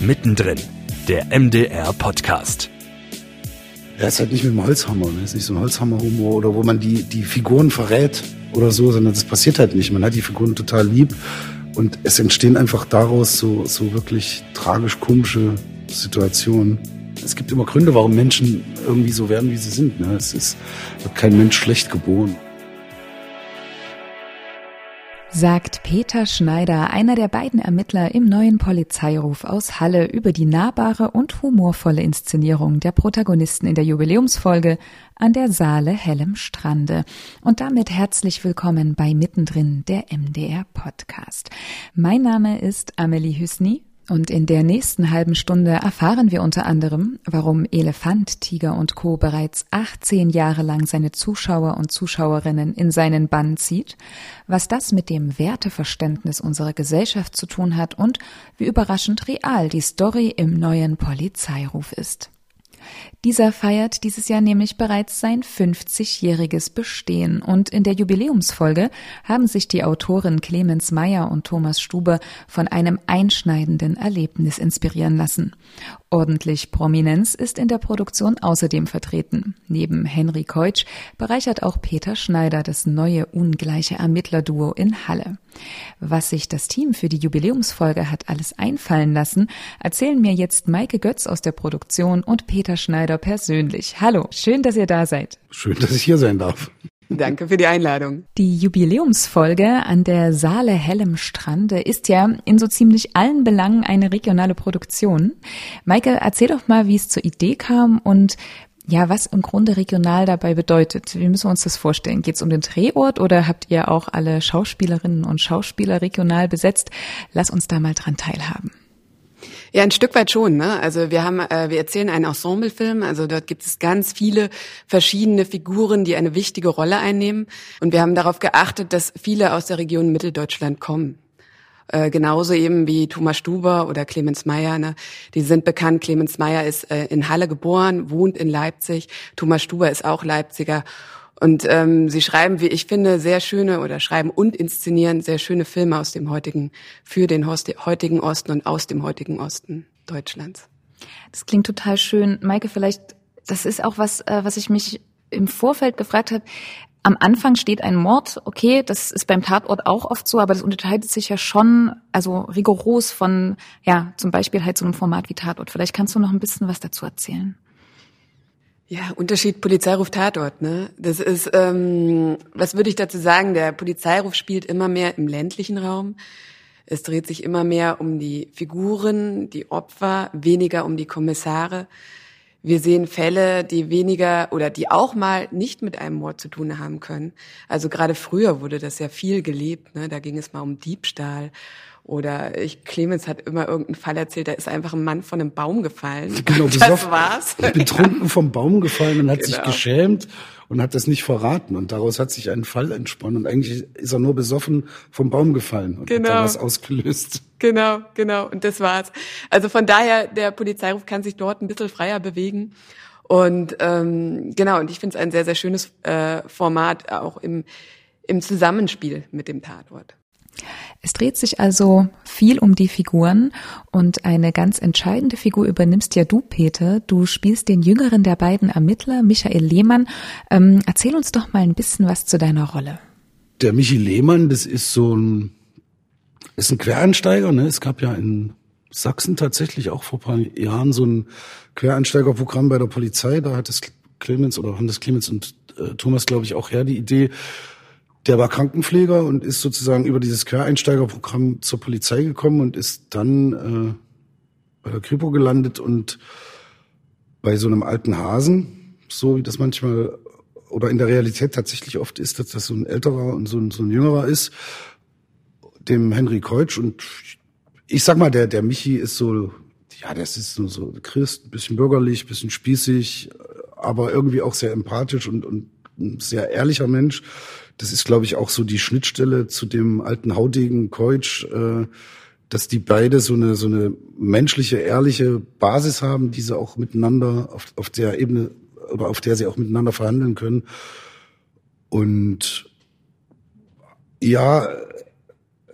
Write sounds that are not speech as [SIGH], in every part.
Mittendrin, der MDR Podcast. Er ist halt nicht mit dem Holzhammer, ne? ist nicht so ein Holzhammer-Humor oder wo man die, die Figuren verrät oder so, sondern das passiert halt nicht. Man hat die Figuren total lieb und es entstehen einfach daraus so, so wirklich tragisch-komische Situationen. Es gibt immer Gründe, warum Menschen irgendwie so werden, wie sie sind. Ne? Es ist, wird kein Mensch schlecht geboren sagt Peter Schneider, einer der beiden Ermittler im neuen Polizeiruf aus Halle über die nahbare und humorvolle Inszenierung der Protagonisten in der Jubiläumsfolge an der Saale Hellem Strande. Und damit herzlich willkommen bei Mittendrin, der MDR Podcast. Mein Name ist Amelie Hüsny und in der nächsten halben Stunde erfahren wir unter anderem, warum Elefant, Tiger und Co. bereits 18 Jahre lang seine Zuschauer und Zuschauerinnen in seinen Bann zieht, was das mit dem Werteverständnis unserer Gesellschaft zu tun hat und wie überraschend real die Story im neuen Polizeiruf ist. Dieser feiert dieses Jahr nämlich bereits sein 50-jähriges Bestehen und in der Jubiläumsfolge haben sich die Autoren Clemens Meyer und Thomas Stube von einem einschneidenden Erlebnis inspirieren lassen. Ordentlich Prominenz ist in der Produktion außerdem vertreten. Neben Henry Keutsch bereichert auch Peter Schneider das neue ungleiche Ermittlerduo in Halle. Was sich das Team für die Jubiläumsfolge hat alles einfallen lassen, erzählen mir jetzt Maike Götz aus der Produktion und Peter Schneider persönlich. Hallo, schön, dass ihr da seid. Schön, dass ich hier sein darf. Danke für die Einladung. Die Jubiläumsfolge an der Saale Hellem Strande ist ja in so ziemlich allen Belangen eine regionale Produktion. Maike, erzähl doch mal, wie es zur Idee kam und ja, was im Grunde regional dabei bedeutet. Wie müssen wir uns das vorstellen? Geht es um den Drehort oder habt ihr auch alle Schauspielerinnen und Schauspieler regional besetzt? Lass uns da mal dran teilhaben. Ja, ein Stück weit schon. Ne? Also wir haben, äh, wir erzählen einen Ensemblefilm. Also dort gibt es ganz viele verschiedene Figuren, die eine wichtige Rolle einnehmen. Und wir haben darauf geachtet, dass viele aus der Region Mitteldeutschland kommen. Äh, genauso eben wie Thomas Stuber oder Clemens Meyer. Ne? Die sind bekannt. Clemens Meyer ist äh, in Halle geboren, wohnt in Leipzig. Thomas Stuber ist auch Leipziger. Und ähm, sie schreiben, wie ich finde, sehr schöne oder schreiben und inszenieren sehr schöne Filme aus dem heutigen, für den heutigen Osten und aus dem heutigen Osten Deutschlands. Das klingt total schön. Maike, vielleicht, das ist auch was, äh, was ich mich im Vorfeld gefragt habe. Am Anfang steht ein Mord, okay, das ist beim Tatort auch oft so, aber das unterscheidet sich ja schon, also rigoros von, ja, zum Beispiel halt so einem Format wie Tatort. Vielleicht kannst du noch ein bisschen was dazu erzählen. Ja, Unterschied Polizeiruf Tatort, ne? Das ist, ähm, was würde ich dazu sagen? Der Polizeiruf spielt immer mehr im ländlichen Raum. Es dreht sich immer mehr um die Figuren, die Opfer, weniger um die Kommissare. Wir sehen Fälle, die weniger oder die auch mal nicht mit einem Mord zu tun haben können. Also gerade früher wurde das ja viel gelebt. Ne? Da ging es mal um Diebstahl oder ich, Clemens hat immer irgendeinen Fall erzählt, da ist einfach ein Mann von einem Baum gefallen. [LAUGHS] Genau, das war's. Betrunken vom Baum gefallen und hat genau. sich geschämt und hat das nicht verraten. Und daraus hat sich ein Fall entsponnen. Und eigentlich ist er nur besoffen vom Baum gefallen und genau. hat dann was ausgelöst. Genau, genau. Und das war's. Also von daher, der Polizeiruf kann sich dort ein bisschen freier bewegen. Und ähm, genau, und ich finde es ein sehr, sehr schönes äh, Format, auch im, im Zusammenspiel mit dem Tatort. Es dreht sich also viel um die Figuren und eine ganz entscheidende Figur übernimmst ja du, Peter. Du spielst den jüngeren der beiden Ermittler, Michael Lehmann. Ähm, erzähl uns doch mal ein bisschen was zu deiner Rolle. Der Michi Lehmann, das ist so ein, ist ein Quereinsteiger. Ne? Es gab ja in Sachsen tatsächlich auch vor ein paar Jahren so ein Quereinsteigerprogramm bei der Polizei. Da hat es Clemens oder haben das Clemens und äh, Thomas, glaube ich, auch her die Idee, der war Krankenpfleger und ist sozusagen über dieses Quereinsteigerprogramm zur Polizei gekommen und ist dann äh, bei der Kripo gelandet und bei so einem alten Hasen, so wie das manchmal oder in der Realität tatsächlich oft ist, dass das so ein älterer und so ein, so ein jüngerer ist, dem Henry Keutsch. Und ich sag mal, der, der Michi ist so, ja, das ist nur so Christ, bisschen bürgerlich, bisschen spießig, aber irgendwie auch sehr empathisch und, und ein sehr ehrlicher Mensch das ist, glaube ich, auch so die Schnittstelle zu dem alten Haudegen Keutsch, äh, dass die beide so eine, so eine menschliche, ehrliche Basis haben, die sie auch miteinander auf, auf der Ebene oder auf der sie auch miteinander verhandeln können. Und ja,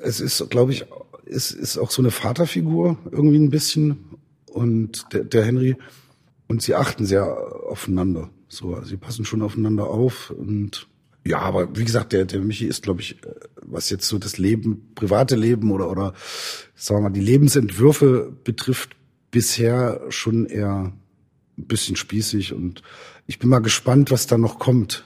es ist, glaube ich, es ist auch so eine Vaterfigur irgendwie ein bisschen und der, der Henry und sie achten sehr aufeinander. So, sie passen schon aufeinander auf und ja, aber wie gesagt, der, der Michi ist, glaube ich, was jetzt so das Leben, private Leben oder, oder sagen wir mal, die Lebensentwürfe betrifft, bisher schon eher ein bisschen spießig und ich bin mal gespannt, was da noch kommt.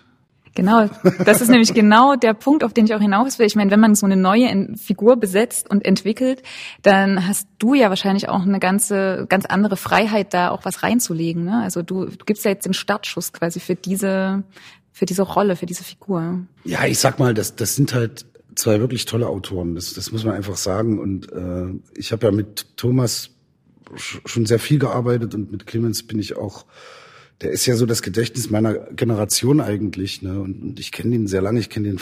Genau, das ist nämlich genau der Punkt, auf den ich auch hinaus will. Ich meine, wenn man so eine neue Figur besetzt und entwickelt, dann hast du ja wahrscheinlich auch eine ganze, ganz andere Freiheit, da auch was reinzulegen. Ne? Also du, du gibst ja jetzt den Startschuss quasi für diese, für diese Rolle, für diese Figur. Ja, ich sag mal, das, das sind halt zwei wirklich tolle Autoren. Das, das muss man einfach sagen. Und äh, ich habe ja mit Thomas schon sehr viel gearbeitet und mit Clemens bin ich auch der ist ja so das Gedächtnis meiner Generation eigentlich, ne? Und, und ich kenne ihn sehr lange. Ich kenne den,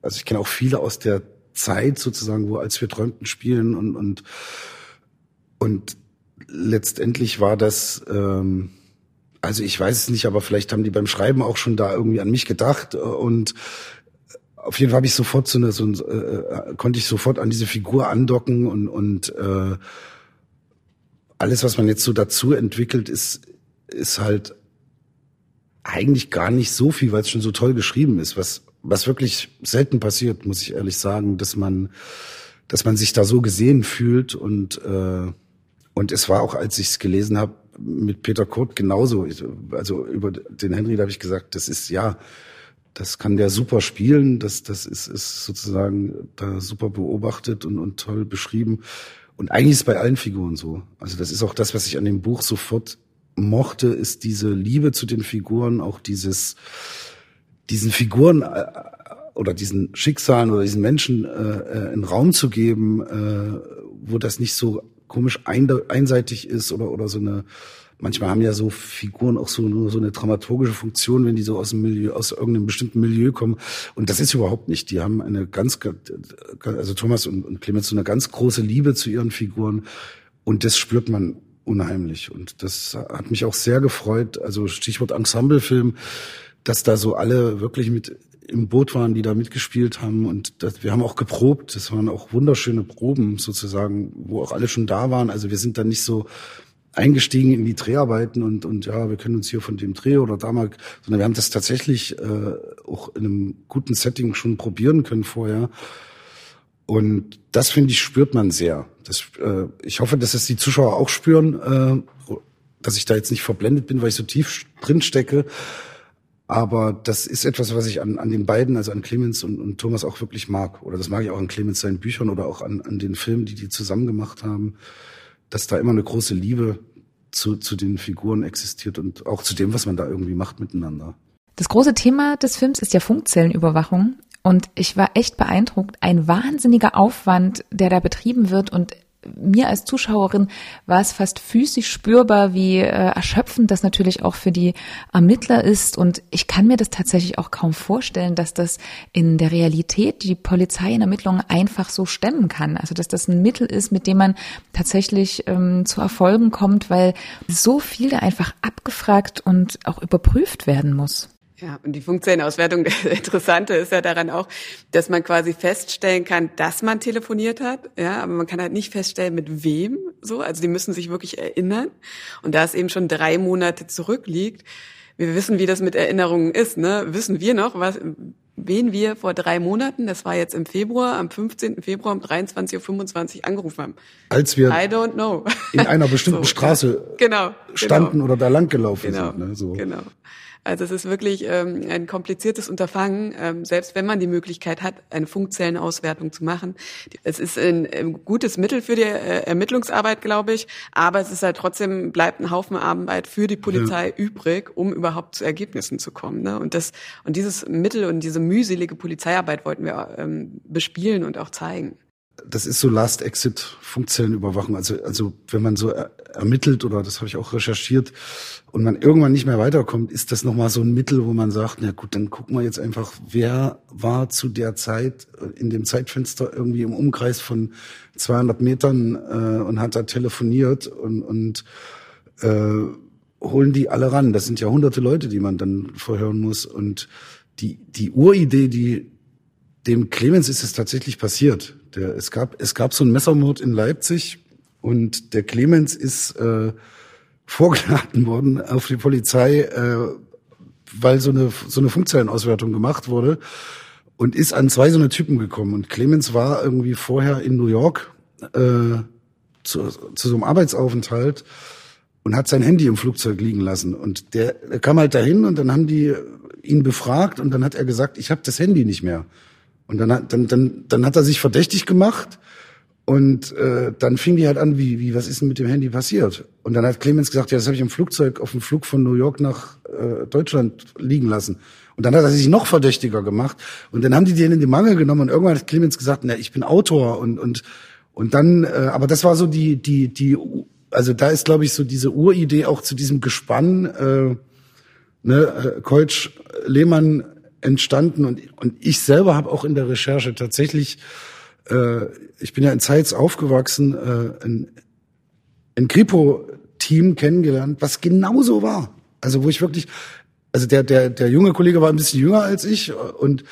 also ich kenne auch viele aus der Zeit sozusagen, wo als wir träumten spielen und und und letztendlich war das, ähm, also ich weiß es nicht, aber vielleicht haben die beim Schreiben auch schon da irgendwie an mich gedacht. Und auf jeden Fall habe ich sofort so eine, so ein, äh, konnte ich sofort an diese Figur andocken und und äh, alles, was man jetzt so dazu entwickelt, ist ist halt eigentlich gar nicht so viel, weil es schon so toll geschrieben ist, was, was wirklich selten passiert, muss ich ehrlich sagen, dass man, dass man sich da so gesehen fühlt. Und, äh, und es war auch, als ich es gelesen habe, mit Peter Kurt genauso. Also über den Henry, da habe ich gesagt, das ist ja, das kann der super spielen, das, das ist, ist sozusagen da super beobachtet und, und toll beschrieben. Und eigentlich ist bei allen Figuren so. Also das ist auch das, was ich an dem Buch sofort mochte, ist diese Liebe zu den Figuren, auch dieses, diesen Figuren äh, oder diesen Schicksalen oder diesen Menschen äh, äh, einen Raum zu geben, äh, wo das nicht so komisch ein, einseitig ist oder oder so eine manchmal haben ja so Figuren auch so nur so eine dramaturgische Funktion, wenn die so aus dem Milieu, aus irgendeinem bestimmten Milieu kommen. Und das ist überhaupt nicht. Die haben eine ganz, also Thomas und, und Clemens so eine ganz große Liebe zu ihren Figuren. Und das spürt man unheimlich. Und das hat mich auch sehr gefreut. Also Stichwort Ensemblefilm, dass da so alle wirklich mit im Boot waren, die da mitgespielt haben. Und das, wir haben auch geprobt. Das waren auch wunderschöne Proben sozusagen, wo auch alle schon da waren. Also wir sind da nicht so eingestiegen in die Dreharbeiten und, und ja, wir können uns hier von dem Dreh oder da mal, sondern wir haben das tatsächlich äh, auch in einem guten Setting schon probieren können vorher. Und das finde ich spürt man sehr. Das, äh, ich hoffe, dass es die Zuschauer auch spüren, äh, dass ich da jetzt nicht verblendet bin, weil ich so tief drin stecke. Aber das ist etwas, was ich an, an den beiden, also an Clemens und, und Thomas auch wirklich mag. Oder das mag ich auch an Clemens seinen Büchern oder auch an, an den Filmen, die die zusammen gemacht haben, dass da immer eine große Liebe zu, zu den Figuren existiert und auch zu dem, was man da irgendwie macht miteinander. Das große Thema des Films ist ja Funkzellenüberwachung. Und ich war echt beeindruckt. Ein wahnsinniger Aufwand, der da betrieben wird. Und mir als Zuschauerin war es fast physisch spürbar, wie äh, erschöpfend das natürlich auch für die Ermittler ist. Und ich kann mir das tatsächlich auch kaum vorstellen, dass das in der Realität die Polizei in Ermittlungen einfach so stemmen kann. Also dass das ein Mittel ist, mit dem man tatsächlich ähm, zu Erfolgen kommt, weil so viel da einfach abgefragt und auch überprüft werden muss. Ja, und die Funkzellenauswertung, [LAUGHS] das Interessante ist ja daran auch, dass man quasi feststellen kann, dass man telefoniert hat, ja, aber man kann halt nicht feststellen, mit wem so. Also die müssen sich wirklich erinnern. Und da es eben schon drei Monate zurückliegt, wir wissen, wie das mit Erinnerungen ist, ne? Wissen wir noch, was, wen wir vor drei Monaten, das war jetzt im Februar, am 15. Februar um 23.25 Uhr angerufen haben. Als wir I don't know. in einer bestimmten [LAUGHS] so, Straße genau, standen genau. oder da lang gelaufen genau, sind. Ne? So. Genau. Also es ist wirklich ähm, ein kompliziertes Unterfangen, ähm, selbst wenn man die Möglichkeit hat, eine Funkzellenauswertung zu machen. Es ist ein, ein gutes Mittel für die äh, Ermittlungsarbeit, glaube ich, aber es ist halt trotzdem, bleibt ein Haufen Arbeit für die Polizei ja. übrig, um überhaupt zu Ergebnissen zu kommen. Ne? Und, das, und dieses Mittel und diese mühselige Polizeiarbeit wollten wir ähm, bespielen und auch zeigen das ist so Last-Exit-Funkzellenüberwachung. Also, also wenn man so er ermittelt oder das habe ich auch recherchiert und man irgendwann nicht mehr weiterkommt, ist das nochmal so ein Mittel, wo man sagt, na gut, dann gucken wir jetzt einfach, wer war zu der Zeit in dem Zeitfenster irgendwie im Umkreis von 200 Metern äh, und hat da telefoniert und, und äh, holen die alle ran. Das sind ja hunderte Leute, die man dann verhören muss und die, die Uridee, die dem Clemens ist es tatsächlich passiert. Der, es gab, es gab so einen Messermord in Leipzig und der Clemens ist äh, vorgeladen worden auf die Polizei, äh, weil so eine so eine Funkzellenauswertung gemacht wurde und ist an zwei so eine Typen gekommen. Und Clemens war irgendwie vorher in New York äh, zu, zu so einem Arbeitsaufenthalt und hat sein Handy im Flugzeug liegen lassen. Und der, der kam halt dahin und dann haben die ihn befragt und dann hat er gesagt, ich habe das Handy nicht mehr. Und dann hat, dann, dann, dann hat er sich verdächtig gemacht und äh, dann fing die halt an, wie, wie, was ist denn mit dem Handy passiert? Und dann hat Clemens gesagt, ja, das habe ich im Flugzeug auf dem Flug von New York nach äh, Deutschland liegen lassen. Und dann hat er sich noch verdächtiger gemacht. Und dann haben die den in die Mangel genommen und irgendwann hat Clemens gesagt, na, ich bin Autor und und und dann, äh, aber das war so die die die, also da ist glaube ich so diese Uridee auch zu diesem Gespann, äh, ne, äh, Keutsch, Lehmann entstanden und und ich selber habe auch in der Recherche tatsächlich äh, ich bin ja in Zeitz aufgewachsen, äh, ein, ein Kripo-Team kennengelernt, was genauso war. Also wo ich wirklich, also der, der, der junge Kollege war ein bisschen jünger als ich und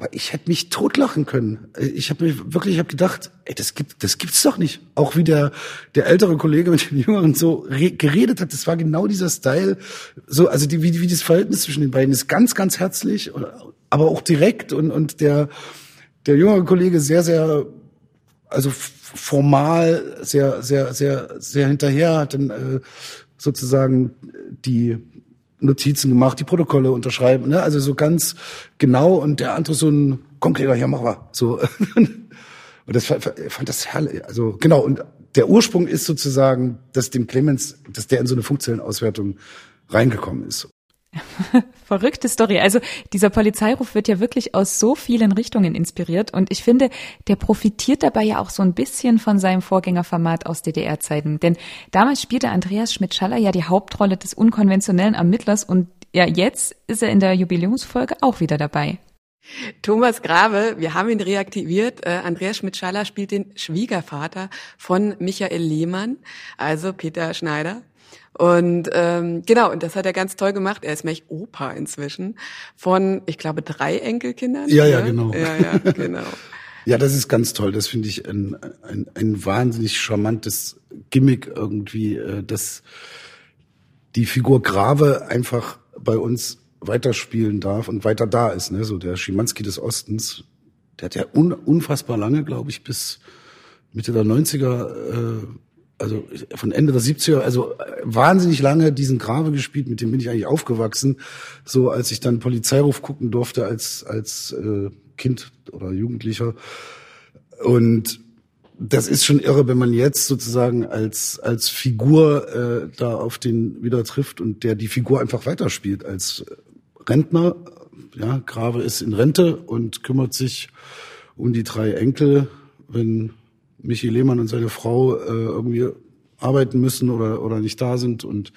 aber ich hätte mich totlachen können. Ich habe mich wirklich, ich habe gedacht, ey, das gibt, das gibt's doch nicht. Auch wie der der ältere Kollege mit dem Jüngeren so geredet hat, das war genau dieser Style. So, also die, wie, wie das Verhältnis zwischen den beiden ist ganz, ganz herzlich, aber auch direkt und und der der jüngere Kollege sehr, sehr, also formal, sehr, sehr, sehr, sehr hinterher, hat dann äh, sozusagen die Notizen gemacht, die Protokolle unterschreiben, ne? also so ganz genau und der andere so ein konkreter, ja, mach mal, so. [LAUGHS] und das fand das herrlich, also genau, und der Ursprung ist sozusagen, dass dem Clemens, dass der in so eine Funkzellenauswertung reingekommen ist. [LAUGHS] Verrückte Story. Also dieser Polizeiruf wird ja wirklich aus so vielen Richtungen inspiriert und ich finde, der profitiert dabei ja auch so ein bisschen von seinem Vorgängerformat aus DDR-Zeiten. Denn damals spielte Andreas Schmidt-Schaller ja die Hauptrolle des unkonventionellen Ermittlers und ja, jetzt ist er in der Jubiläumsfolge auch wieder dabei. Thomas Grave, wir haben ihn reaktiviert. Äh, Andreas Schmidt-Schaller spielt den Schwiegervater von Michael Lehmann, also Peter Schneider. Und ähm, genau, und das hat er ganz toll gemacht. Er ist nämlich Opa inzwischen von, ich glaube, drei Enkelkindern. Ja, ja, genau. Ja, ja, [LAUGHS] genau. ja, das ist ganz toll. Das finde ich ein, ein, ein wahnsinnig charmantes Gimmick irgendwie, äh, dass die Figur Grave einfach bei uns weiterspielen darf und weiter da ist. Ne? So der Schimanski des Ostens, der hat ja un, unfassbar lange, glaube ich, bis Mitte der 90er äh, also von Ende der 70er, also äh, wahnsinnig lange diesen Grave gespielt, mit dem bin ich eigentlich aufgewachsen. So als ich dann Polizeiruf gucken durfte als als äh, Kind oder Jugendlicher. Und das ist schon irre, wenn man jetzt sozusagen als als Figur äh, da auf den wieder trifft und der die Figur einfach weiterspielt als Rentner. Ja, Grave ist in Rente und kümmert sich um die drei Enkel, wenn Michi Lehmann und seine Frau äh, irgendwie arbeiten müssen oder, oder nicht da sind und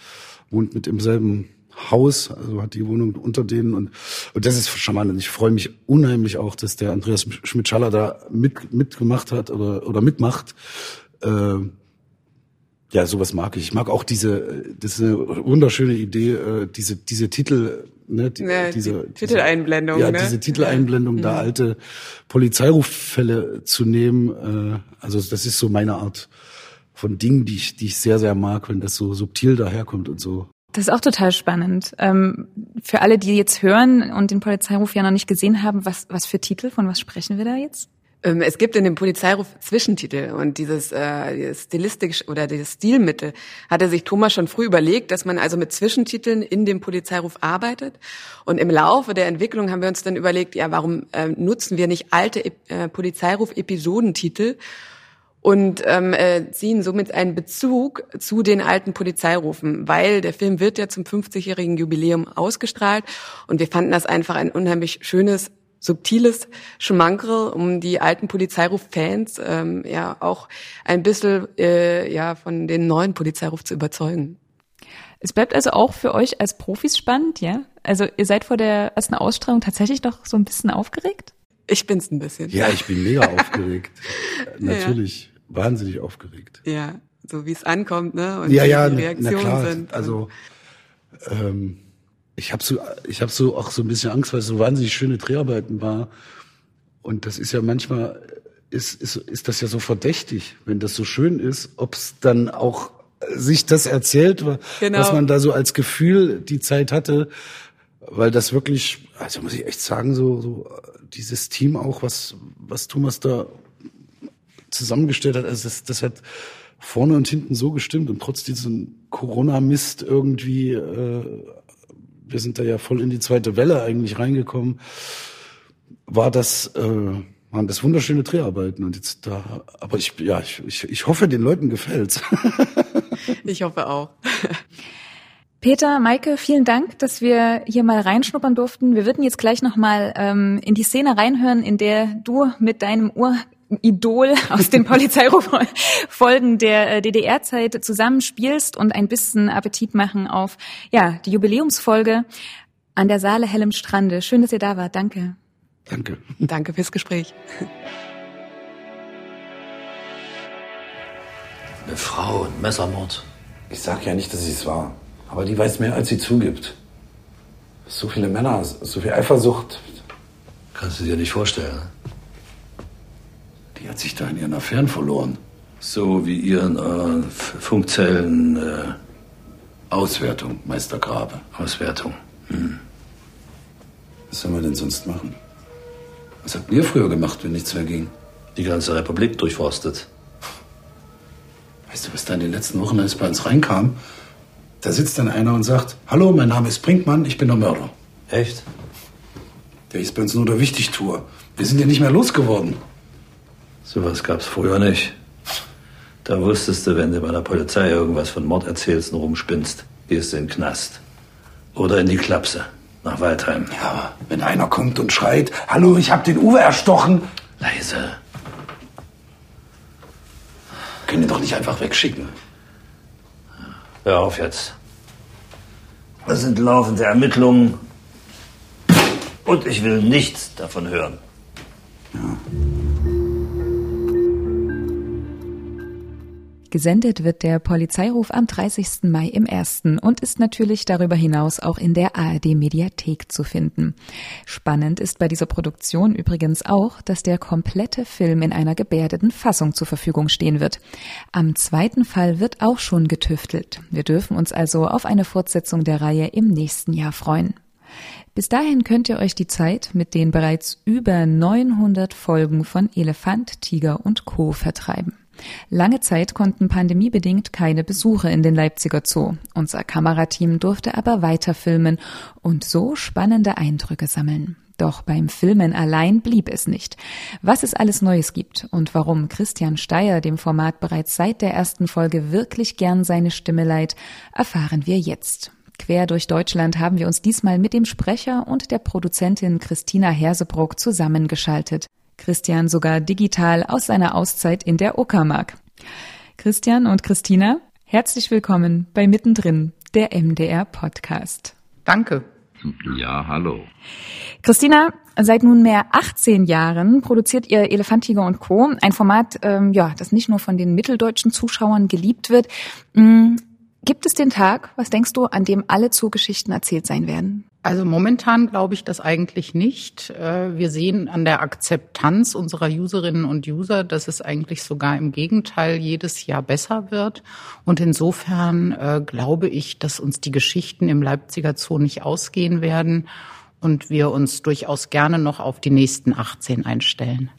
wohnt mit im selben Haus, also hat die Wohnung unter denen und, und das ist charmant. Und ich freue mich unheimlich auch, dass der Andreas Schmidt-Schaller da mit, mitgemacht hat oder, oder mitmacht. Äh, ja, sowas mag ich. Ich mag auch diese, das ist eine wunderschöne Idee, äh, diese, diese Titel, ne, die, ja, diese die Titeleinblendung. Ja, ne? diese Titeleinblendung, ja. da alte Polizeiruffälle zu nehmen. Äh, also das ist so meine Art von Dingen, die ich, die ich sehr, sehr mag, wenn das so subtil daherkommt und so. Das ist auch total spannend. Ähm, für alle, die jetzt hören und den Polizeiruf ja noch nicht gesehen haben, was, was für Titel, von was sprechen wir da jetzt? Ähm, es gibt in dem Polizeiruf Zwischentitel und dieses, äh, stilistisch oder dieses Stilmittel hatte sich Thomas schon früh überlegt, dass man also mit Zwischentiteln in dem Polizeiruf arbeitet. Und im Laufe der Entwicklung haben wir uns dann überlegt, ja, warum äh, nutzen wir nicht alte äh, Polizeiruf-Episodentitel und ähm, äh, ziehen somit einen Bezug zu den alten Polizeirufen, weil der Film wird ja zum 50-jährigen Jubiläum ausgestrahlt und wir fanden das einfach ein unheimlich schönes subtiles Schmankerl, um die alten Polizeiruf-Fans ähm, ja auch ein bisschen äh, ja von den neuen Polizeiruf zu überzeugen. Es bleibt also auch für euch als Profis spannend, ja? Also ihr seid vor der ersten Ausstrahlung tatsächlich doch so ein bisschen aufgeregt? Ich bin's ein bisschen. Ja, ich bin mega aufgeregt. [LAUGHS] Natürlich ja. wahnsinnig aufgeregt. Ja, so wie es ankommt, ne? Und ja, ja, die Reaktionen na klar. sind. Also ähm, ich habe so, ich habe so auch so ein bisschen Angst, weil es so wahnsinnig schöne Dreharbeiten war. Und das ist ja manchmal ist, ist, ist das ja so verdächtig, wenn das so schön ist, ob es dann auch sich das erzählt, genau. was man da so als Gefühl die Zeit hatte, weil das wirklich, also muss ich echt sagen, so, so dieses Team auch, was, was Thomas da zusammengestellt hat, also das, das hat vorne und hinten so gestimmt und trotz diesem Corona-Mist irgendwie, äh, wir sind da ja voll in die zweite Welle eigentlich reingekommen, war das, äh, waren das wunderschöne Dreharbeiten und jetzt da, aber ich, ja, ich, ich, ich hoffe, den Leuten gefällt's. [LAUGHS] ich hoffe auch. Peter, Maike, vielen Dank, dass wir hier mal reinschnuppern durften. Wir würden jetzt gleich nochmal ähm, in die Szene reinhören, in der du mit deinem Uridol aus den Polizeiruffolgen der äh, DDR-Zeit zusammenspielst und ein bisschen Appetit machen auf ja die Jubiläumsfolge an der Saale Hellem Strande. Schön, dass ihr da wart. Danke. Danke. Danke fürs Gespräch. Eine Frau, ein Messermord. Ich sag ja nicht, dass ich es war. Aber die weiß mehr, als sie zugibt. So viele Männer, so viel Eifersucht. Kannst du dir nicht vorstellen. Ne? Die hat sich da in ihren Affären verloren. So wie ihren äh, Funkzellen. Äh Auswertung, Meister Grabe. Auswertung. Hm. Was sollen wir denn sonst machen? Was habt ihr früher gemacht, wenn nichts mehr ging? Die ganze Republik durchforstet. Weißt du, was da in den letzten Wochen alles bei uns reinkam? Da sitzt dann einer und sagt, hallo, mein Name ist Brinkmann, ich bin der Mörder. Echt? Der ist bei uns nur der Wichtigtour. Wir sind ja nicht mehr losgeworden. Sowas gab's früher nicht. Da wusstest du, wenn du bei der Polizei irgendwas von Mord erzählst und rumspinnst, gehst du in den Knast. Oder in die Klapse nach Waldheim. Ja, wenn einer kommt und schreit, hallo, ich hab den Uwe erstochen. Leise. Können ihn doch nicht einfach wegschicken. Hör auf jetzt. Das sind laufende Ermittlungen. Und ich will nichts davon hören. Ja. Gesendet wird der Polizeiruf am 30. Mai im ersten und ist natürlich darüber hinaus auch in der ARD Mediathek zu finden. Spannend ist bei dieser Produktion übrigens auch, dass der komplette Film in einer gebärdeten Fassung zur Verfügung stehen wird. Am zweiten Fall wird auch schon getüftelt. Wir dürfen uns also auf eine Fortsetzung der Reihe im nächsten Jahr freuen. Bis dahin könnt ihr euch die Zeit mit den bereits über 900 Folgen von Elefant, Tiger und Co. vertreiben. Lange Zeit konnten pandemiebedingt keine Besuche in den Leipziger Zoo. Unser Kamerateam durfte aber weiter filmen und so spannende Eindrücke sammeln. Doch beim Filmen allein blieb es nicht. Was es alles Neues gibt und warum Christian Steyer dem Format bereits seit der ersten Folge wirklich gern seine Stimme leiht, erfahren wir jetzt. Quer durch Deutschland haben wir uns diesmal mit dem Sprecher und der Produzentin Christina Hersebruck zusammengeschaltet. Christian sogar digital aus seiner Auszeit in der Uckermark. Christian und Christina, herzlich willkommen bei Mittendrin, der MDR Podcast. Danke. Ja, hallo. Christina, seit nunmehr 18 Jahren produziert ihr Elefantiger und Co. Ein Format, ähm, ja, das nicht nur von den mitteldeutschen Zuschauern geliebt wird. Gibt es den Tag, was denkst du, an dem alle Zoogeschichten erzählt sein werden? Also momentan glaube ich das eigentlich nicht. Äh, wir sehen an der Akzeptanz unserer Userinnen und User, dass es eigentlich sogar im Gegenteil jedes Jahr besser wird. Und insofern äh, glaube ich, dass uns die Geschichten im Leipziger Zoo nicht ausgehen werden und wir uns durchaus gerne noch auf die nächsten 18 einstellen.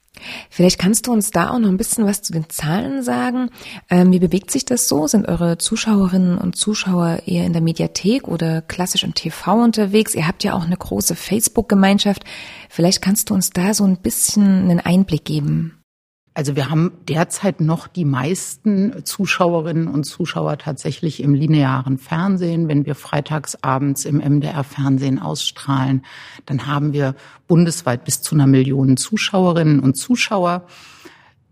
Vielleicht kannst du uns da auch noch ein bisschen was zu den Zahlen sagen. Ähm, wie bewegt sich das so? Sind eure Zuschauerinnen und Zuschauer eher in der Mediathek oder klassisch im TV unterwegs? Ihr habt ja auch eine große Facebook-Gemeinschaft. Vielleicht kannst du uns da so ein bisschen einen Einblick geben. Also wir haben derzeit noch die meisten Zuschauerinnen und Zuschauer tatsächlich im linearen Fernsehen. Wenn wir freitagsabends im MDR-Fernsehen ausstrahlen, dann haben wir bundesweit bis zu einer Million Zuschauerinnen und Zuschauer.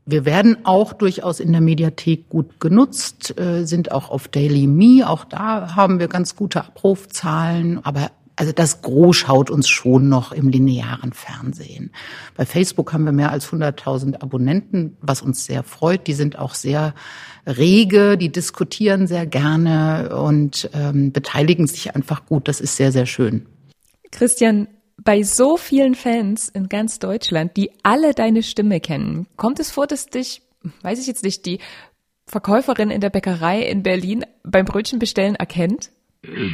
Wir werden auch durchaus in der Mediathek gut genutzt, äh, sind auch auf Daily Me. Auch da haben wir ganz gute Abrufzahlen. Aber also das Gros schaut uns schon noch im linearen Fernsehen. Bei Facebook haben wir mehr als 100.000 Abonnenten, was uns sehr freut. Die sind auch sehr rege, die diskutieren sehr gerne und ähm, beteiligen sich einfach gut. Das ist sehr, sehr schön. Christian, bei so vielen Fans in ganz Deutschland, die alle deine Stimme kennen, kommt es vor, dass dich, weiß ich jetzt nicht, die Verkäuferin in der Bäckerei in Berlin beim Brötchenbestellen erkennt?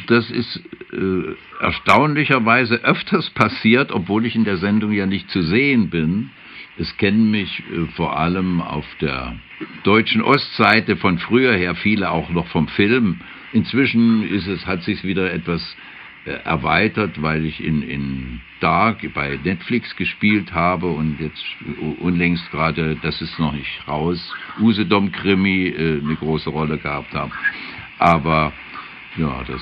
Das ist äh, erstaunlicherweise öfters passiert, obwohl ich in der Sendung ja nicht zu sehen bin. Es kennen mich äh, vor allem auf der deutschen Ostseite von früher her viele auch noch vom Film. Inzwischen ist es, hat sich wieder etwas äh, erweitert, weil ich in, in Dark bei Netflix gespielt habe und jetzt unlängst gerade, das ist noch nicht raus, Usedom-Krimi äh, eine große Rolle gehabt habe. Aber ja, das,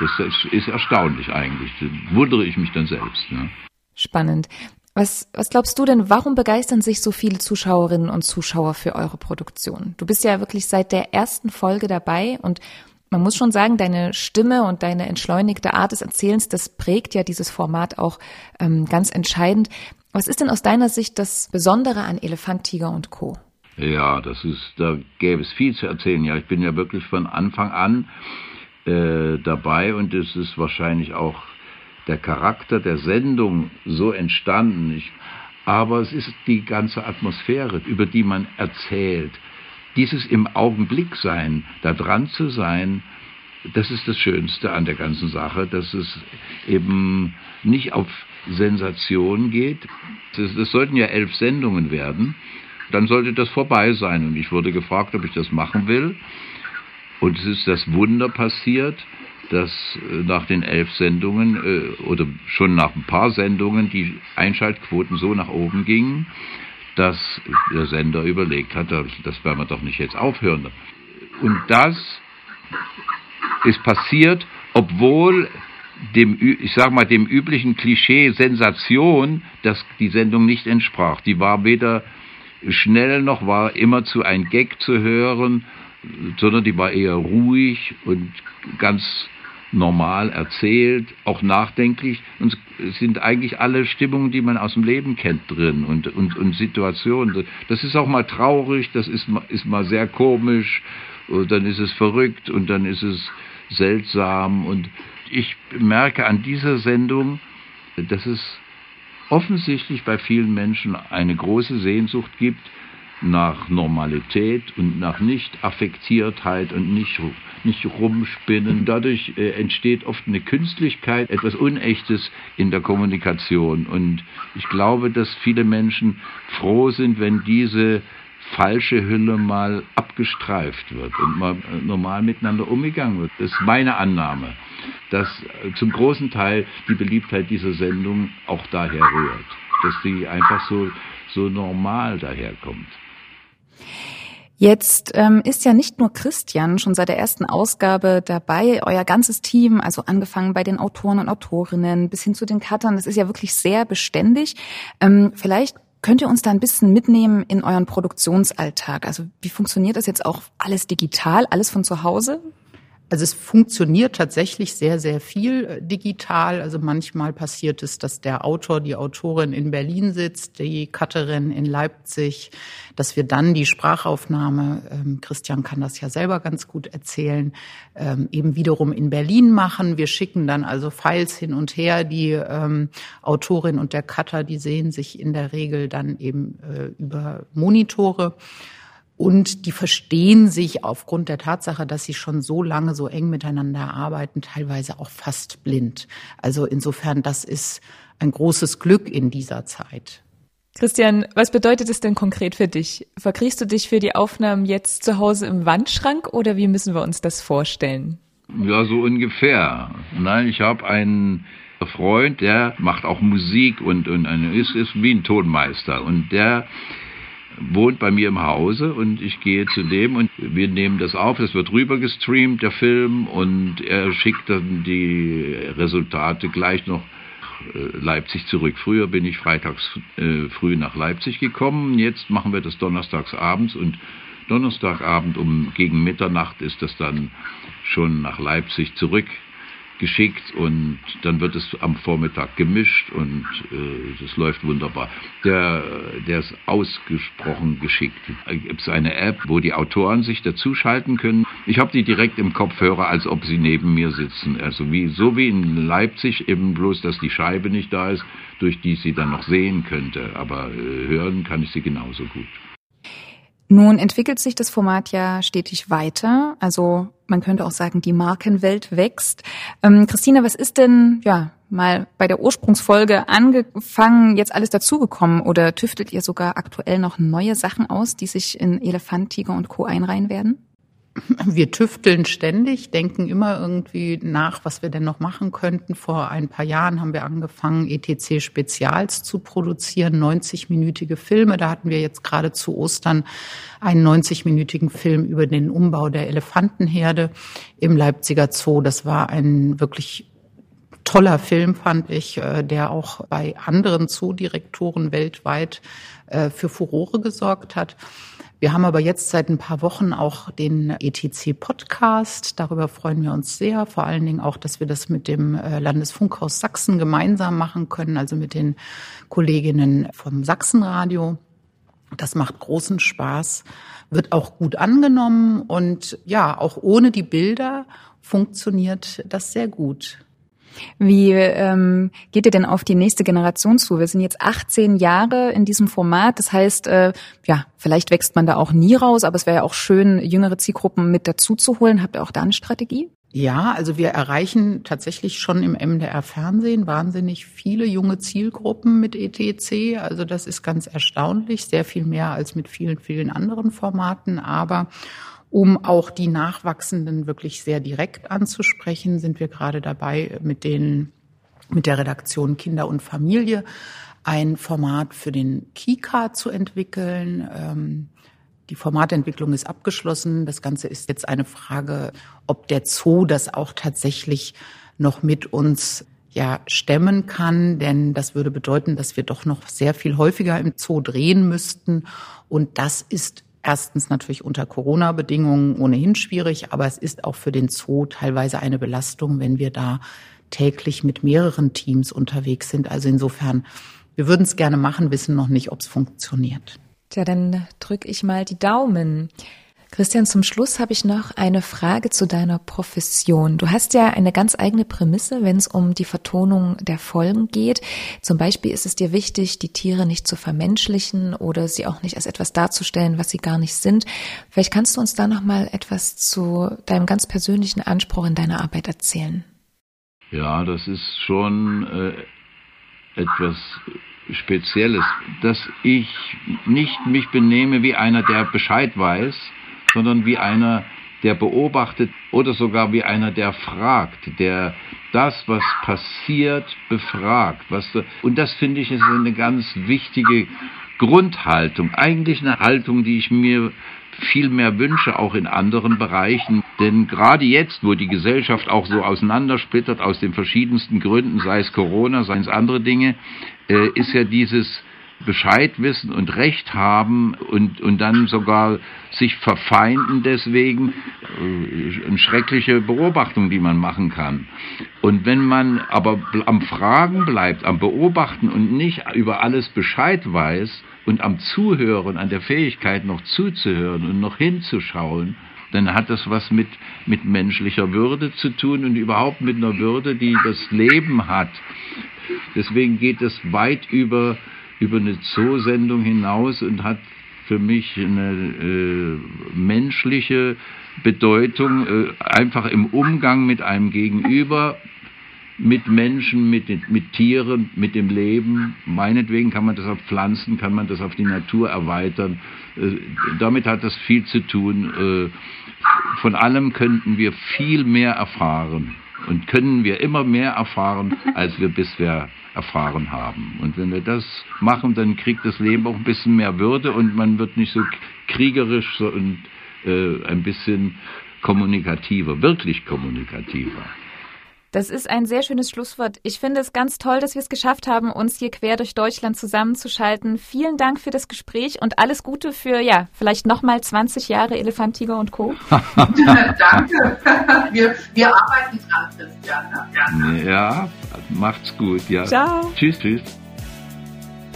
das ist erstaunlich eigentlich. Da wundere ich mich dann selbst. Ne? Spannend. Was, was glaubst du denn, warum begeistern sich so viele Zuschauerinnen und Zuschauer für eure Produktion? Du bist ja wirklich seit der ersten Folge dabei und man muss schon sagen, deine Stimme und deine entschleunigte Art des Erzählens, das prägt ja dieses Format auch ähm, ganz entscheidend. Was ist denn aus deiner Sicht das Besondere an Elefant, Tiger und Co.? Ja, das ist, da gäbe es viel zu erzählen. Ja, ich bin ja wirklich von Anfang an äh, dabei und es ist wahrscheinlich auch der Charakter der Sendung so entstanden. Ich, aber es ist die ganze Atmosphäre, über die man erzählt. Dieses im Augenblick sein, da dran zu sein, das ist das Schönste an der ganzen Sache, dass es eben nicht auf Sensation geht. Das, das sollten ja elf Sendungen werden. Dann sollte das vorbei sein. Und ich wurde gefragt, ob ich das machen will. Und es ist das Wunder passiert, dass äh, nach den elf Sendungen äh, oder schon nach ein paar Sendungen die Einschaltquoten so nach oben gingen, dass der Sender überlegt hat, das werden wir doch nicht jetzt aufhören. Und das ist passiert, obwohl dem, ich sag mal, dem üblichen Klischee Sensation, dass die Sendung nicht entsprach. Die war weder schnell noch war immer zu ein Gag zu hören, sondern die war eher ruhig und ganz normal erzählt, auch nachdenklich. Und es sind eigentlich alle Stimmungen, die man aus dem Leben kennt drin und, und, und Situationen. Das ist auch mal traurig, das ist, ist mal sehr komisch. Und dann ist es verrückt und dann ist es seltsam. Und ich merke an dieser Sendung, dass es offensichtlich bei vielen Menschen eine große Sehnsucht gibt nach Normalität und nach Nicht-Affektiertheit und nicht nicht rumspinnen. Dadurch äh, entsteht oft eine Künstlichkeit, etwas Unechtes in der Kommunikation. Und ich glaube, dass viele Menschen froh sind, wenn diese falsche Hülle mal abgestreift wird und mal äh, normal miteinander umgegangen wird. Das ist meine Annahme, dass äh, zum großen Teil die Beliebtheit dieser Sendung auch daher rührt, dass die einfach so, so normal daherkommt. Jetzt ähm, ist ja nicht nur Christian schon seit der ersten Ausgabe dabei, euer ganzes Team, also angefangen bei den Autoren und Autorinnen bis hin zu den Cuttern, das ist ja wirklich sehr beständig. Ähm, vielleicht könnt ihr uns da ein bisschen mitnehmen in euren Produktionsalltag? Also wie funktioniert das jetzt auch alles digital, alles von zu Hause? Also es funktioniert tatsächlich sehr, sehr viel äh, digital. Also manchmal passiert es, dass der Autor, die Autorin in Berlin sitzt, die Cutterin in Leipzig, dass wir dann die Sprachaufnahme, ähm, Christian kann das ja selber ganz gut erzählen, ähm, eben wiederum in Berlin machen. Wir schicken dann also Files hin und her. Die ähm, Autorin und der Cutter, die sehen sich in der Regel dann eben äh, über Monitore. Und die verstehen sich aufgrund der Tatsache, dass sie schon so lange so eng miteinander arbeiten, teilweise auch fast blind. Also insofern, das ist ein großes Glück in dieser Zeit. Christian, was bedeutet es denn konkret für dich? Verkriechst du dich für die Aufnahmen jetzt zu Hause im Wandschrank oder wie müssen wir uns das vorstellen? Ja, so ungefähr. Nein, ich habe einen Freund, der macht auch Musik und, und ist, ist wie ein Tonmeister und der wohnt bei mir im Hause und ich gehe zu dem und wir nehmen das auf. Es wird rüber gestreamt, der Film, und er schickt dann die Resultate gleich noch äh, Leipzig zurück. Früher bin ich freitags äh, früh nach Leipzig gekommen. Jetzt machen wir das donnerstags abends und Donnerstagabend um gegen Mitternacht ist das dann schon nach Leipzig zurück geschickt und dann wird es am Vormittag gemischt und äh, das läuft wunderbar. Der, der ist ausgesprochen geschickt. Gibt es eine App, wo die Autoren sich dazuschalten können? Ich habe die direkt im Kopfhörer, als ob sie neben mir sitzen. Also wie so wie in Leipzig eben bloß, dass die Scheibe nicht da ist, durch die sie dann noch sehen könnte. Aber äh, hören kann ich sie genauso gut. Nun entwickelt sich das Format ja stetig weiter. Also man könnte auch sagen, die Markenwelt wächst. Ähm, Christina, was ist denn, ja, mal bei der Ursprungsfolge angefangen, jetzt alles dazugekommen oder tüftelt ihr sogar aktuell noch neue Sachen aus, die sich in Elefant, Tiger und Co. einreihen werden? Wir tüfteln ständig, denken immer irgendwie nach, was wir denn noch machen könnten. Vor ein paar Jahren haben wir angefangen, ETC Spezials zu produzieren, 90-minütige Filme. Da hatten wir jetzt gerade zu Ostern einen 90-minütigen Film über den Umbau der Elefantenherde im Leipziger Zoo. Das war ein wirklich toller Film, fand ich, äh, der auch bei anderen Zoodirektoren weltweit äh, für Furore gesorgt hat. Wir haben aber jetzt seit ein paar Wochen auch den ETC-Podcast. Darüber freuen wir uns sehr. Vor allen Dingen auch, dass wir das mit dem äh, Landesfunkhaus Sachsen gemeinsam machen können, also mit den Kolleginnen vom Sachsenradio. Das macht großen Spaß, wird auch gut angenommen und ja, auch ohne die Bilder funktioniert das sehr gut. Wie ähm, geht ihr denn auf die nächste Generation zu? Wir sind jetzt 18 Jahre in diesem Format. Das heißt, äh, ja, vielleicht wächst man da auch nie raus, aber es wäre ja auch schön, jüngere Zielgruppen mit dazu zu holen. Habt ihr auch da eine Strategie? Ja, also wir erreichen tatsächlich schon im MDR Fernsehen wahnsinnig viele junge Zielgruppen mit ETC. Also das ist ganz erstaunlich, sehr viel mehr als mit vielen, vielen anderen Formaten. Aber um auch die Nachwachsenden wirklich sehr direkt anzusprechen, sind wir gerade dabei, mit den, mit der Redaktion Kinder und Familie ein Format für den Kika zu entwickeln. Ähm, die Formatentwicklung ist abgeschlossen. Das Ganze ist jetzt eine Frage, ob der Zoo das auch tatsächlich noch mit uns ja stemmen kann, denn das würde bedeuten, dass wir doch noch sehr viel häufiger im Zoo drehen müssten. Und das ist erstens natürlich unter Corona-Bedingungen ohnehin schwierig, aber es ist auch für den Zoo teilweise eine Belastung, wenn wir da täglich mit mehreren Teams unterwegs sind. Also insofern, wir würden es gerne machen, wissen noch nicht, ob es funktioniert. Tja, dann drücke ich mal die Daumen. Christian, zum Schluss habe ich noch eine Frage zu deiner Profession. Du hast ja eine ganz eigene Prämisse, wenn es um die Vertonung der Folgen geht. Zum Beispiel ist es dir wichtig, die Tiere nicht zu vermenschlichen oder sie auch nicht als etwas darzustellen, was sie gar nicht sind. Vielleicht kannst du uns da noch mal etwas zu deinem ganz persönlichen Anspruch in deiner Arbeit erzählen. Ja, das ist schon äh, etwas Spezielles, dass ich nicht mich benehme wie einer, der Bescheid weiß, sondern wie einer, der beobachtet oder sogar wie einer, der fragt, der das, was passiert, befragt. Was, und das finde ich ist eine ganz wichtige Grundhaltung, eigentlich eine Haltung, die ich mir viel mehr wünsche, auch in anderen Bereichen. Denn gerade jetzt, wo die Gesellschaft auch so auseinandersplittert aus den verschiedensten Gründen, sei es Corona, sei es andere Dinge, äh, ist ja dieses Bescheid wissen und Recht haben und, und dann sogar sich verfeinden deswegen, äh, eine schreckliche Beobachtung, die man machen kann. Und wenn man aber am Fragen bleibt, am Beobachten und nicht über alles Bescheid weiß und am Zuhören, an der Fähigkeit noch zuzuhören und noch hinzuschauen, dann hat das was mit, mit menschlicher Würde zu tun und überhaupt mit einer Würde, die das Leben hat. Deswegen geht es weit über über eine Zoosendung hinaus und hat für mich eine äh, menschliche Bedeutung, äh, einfach im Umgang mit einem Gegenüber, mit Menschen, mit, mit Tieren, mit dem Leben. Meinetwegen kann man das auf Pflanzen, kann man das auf die Natur erweitern. Äh, damit hat das viel zu tun. Äh, von allem könnten wir viel mehr erfahren und können wir immer mehr erfahren, als wir bisher erfahren haben. Und wenn wir das machen, dann kriegt das Leben auch ein bisschen mehr Würde und man wird nicht so kriegerisch und äh, ein bisschen kommunikativer, wirklich kommunikativer. Das ist ein sehr schönes Schlusswort. Ich finde es ganz toll, dass wir es geschafft haben, uns hier quer durch Deutschland zusammenzuschalten. Vielen Dank für das Gespräch und alles Gute für, ja, vielleicht nochmal 20 Jahre Elefant, Tiger und Co. [LAUGHS] Danke. [LAUGHS] Wir, wir arbeiten dran, Christian. Ne? Ja, macht's gut. Ja. Ciao. Tschüss, tschüss.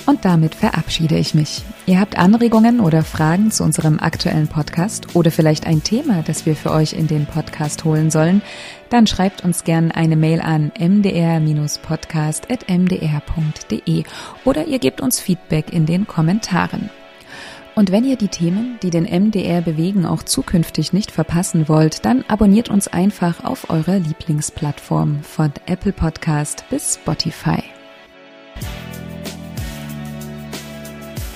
Und damit verabschiede ich mich. Ihr habt Anregungen oder Fragen zu unserem aktuellen Podcast oder vielleicht ein Thema, das wir für euch in den Podcast holen sollen, dann schreibt uns gern eine Mail an mdr-podcast.mdr.de oder ihr gebt uns Feedback in den Kommentaren. Und wenn ihr die Themen, die den MDR bewegen, auch zukünftig nicht verpassen wollt, dann abonniert uns einfach auf eurer Lieblingsplattform von Apple Podcast bis Spotify.